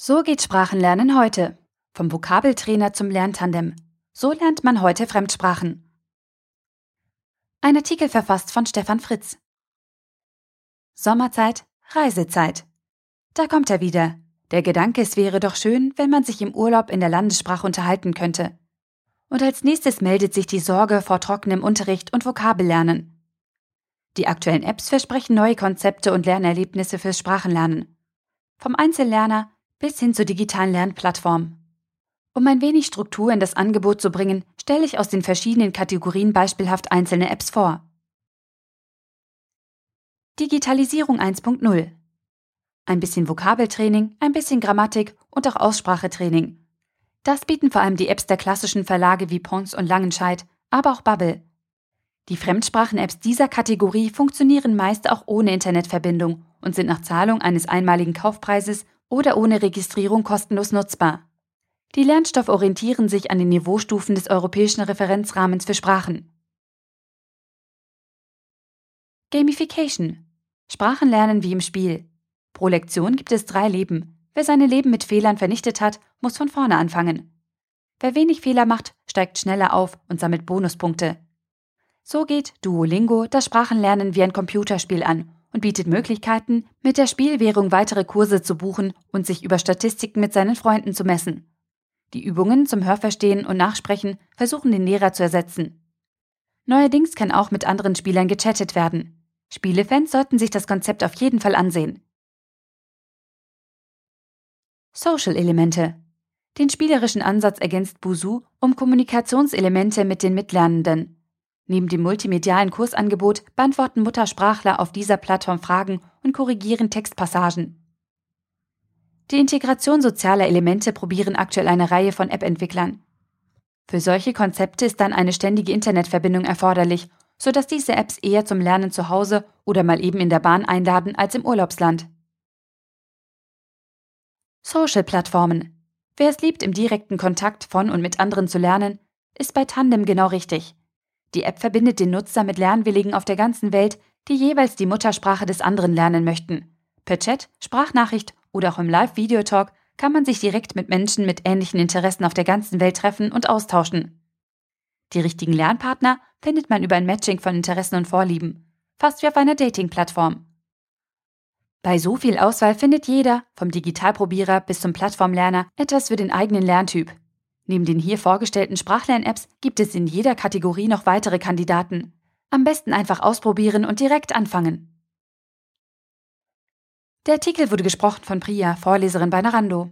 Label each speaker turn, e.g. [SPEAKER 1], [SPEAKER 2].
[SPEAKER 1] So geht Sprachenlernen heute. Vom Vokabeltrainer zum Lerntandem. So lernt man heute Fremdsprachen. Ein Artikel verfasst von Stefan Fritz. Sommerzeit, Reisezeit. Da kommt er wieder. Der Gedanke, es wäre doch schön, wenn man sich im Urlaub in der Landessprache unterhalten könnte. Und als nächstes meldet sich die Sorge vor trockenem Unterricht und Vokabellernen. Die aktuellen Apps versprechen neue Konzepte und Lernerlebnisse fürs Sprachenlernen. Vom Einzellerner bis hin zur digitalen Lernplattform. Um ein wenig Struktur in das Angebot zu bringen, stelle ich aus den verschiedenen Kategorien beispielhaft einzelne Apps vor. Digitalisierung 1.0 Ein bisschen Vokabeltraining, ein bisschen Grammatik und auch Aussprachetraining. Das bieten vor allem die Apps der klassischen Verlage wie Pons und Langenscheidt, aber auch Bubble. Die Fremdsprachen-Apps dieser Kategorie funktionieren meist auch ohne Internetverbindung und sind nach Zahlung eines einmaligen Kaufpreises oder ohne Registrierung kostenlos nutzbar. Die Lernstoffe orientieren sich an den Niveaustufen des europäischen Referenzrahmens für Sprachen. Gamification. Sprachenlernen wie im Spiel. Pro Lektion gibt es drei Leben. Wer seine Leben mit Fehlern vernichtet hat, muss von vorne anfangen. Wer wenig Fehler macht, steigt schneller auf und sammelt Bonuspunkte. So geht Duolingo das Sprachenlernen wie ein Computerspiel an und bietet Möglichkeiten, mit der Spielwährung weitere Kurse zu buchen und sich über Statistiken mit seinen Freunden zu messen. Die Übungen zum Hörverstehen und Nachsprechen versuchen den Lehrer zu ersetzen. Neuerdings kann auch mit anderen Spielern gechattet werden. Spielefans sollten sich das Konzept auf jeden Fall ansehen. Social-Elemente. Den spielerischen Ansatz ergänzt Busu um Kommunikationselemente mit den Mitlernenden. Neben dem multimedialen Kursangebot beantworten Muttersprachler auf dieser Plattform Fragen und korrigieren Textpassagen. Die Integration sozialer Elemente probieren aktuell eine Reihe von App-Entwicklern. Für solche Konzepte ist dann eine ständige Internetverbindung erforderlich, sodass diese Apps eher zum Lernen zu Hause oder mal eben in der Bahn einladen als im Urlaubsland. Social-Plattformen. Wer es liebt, im direkten Kontakt von und mit anderen zu lernen, ist bei Tandem genau richtig. Die App verbindet den Nutzer mit Lernwilligen auf der ganzen Welt, die jeweils die Muttersprache des anderen lernen möchten. Per Chat, Sprachnachricht oder auch im Live-Video-Talk kann man sich direkt mit Menschen mit ähnlichen Interessen auf der ganzen Welt treffen und austauschen. Die richtigen Lernpartner findet man über ein Matching von Interessen und Vorlieben, fast wie auf einer Dating-Plattform. Bei so viel Auswahl findet jeder, vom Digitalprobierer bis zum Plattformlerner, etwas für den eigenen Lerntyp. Neben den hier vorgestellten Sprachlern-Apps gibt es in jeder Kategorie noch weitere Kandidaten. Am besten einfach ausprobieren und direkt anfangen. Der Artikel wurde gesprochen von Priya, Vorleserin bei Narando.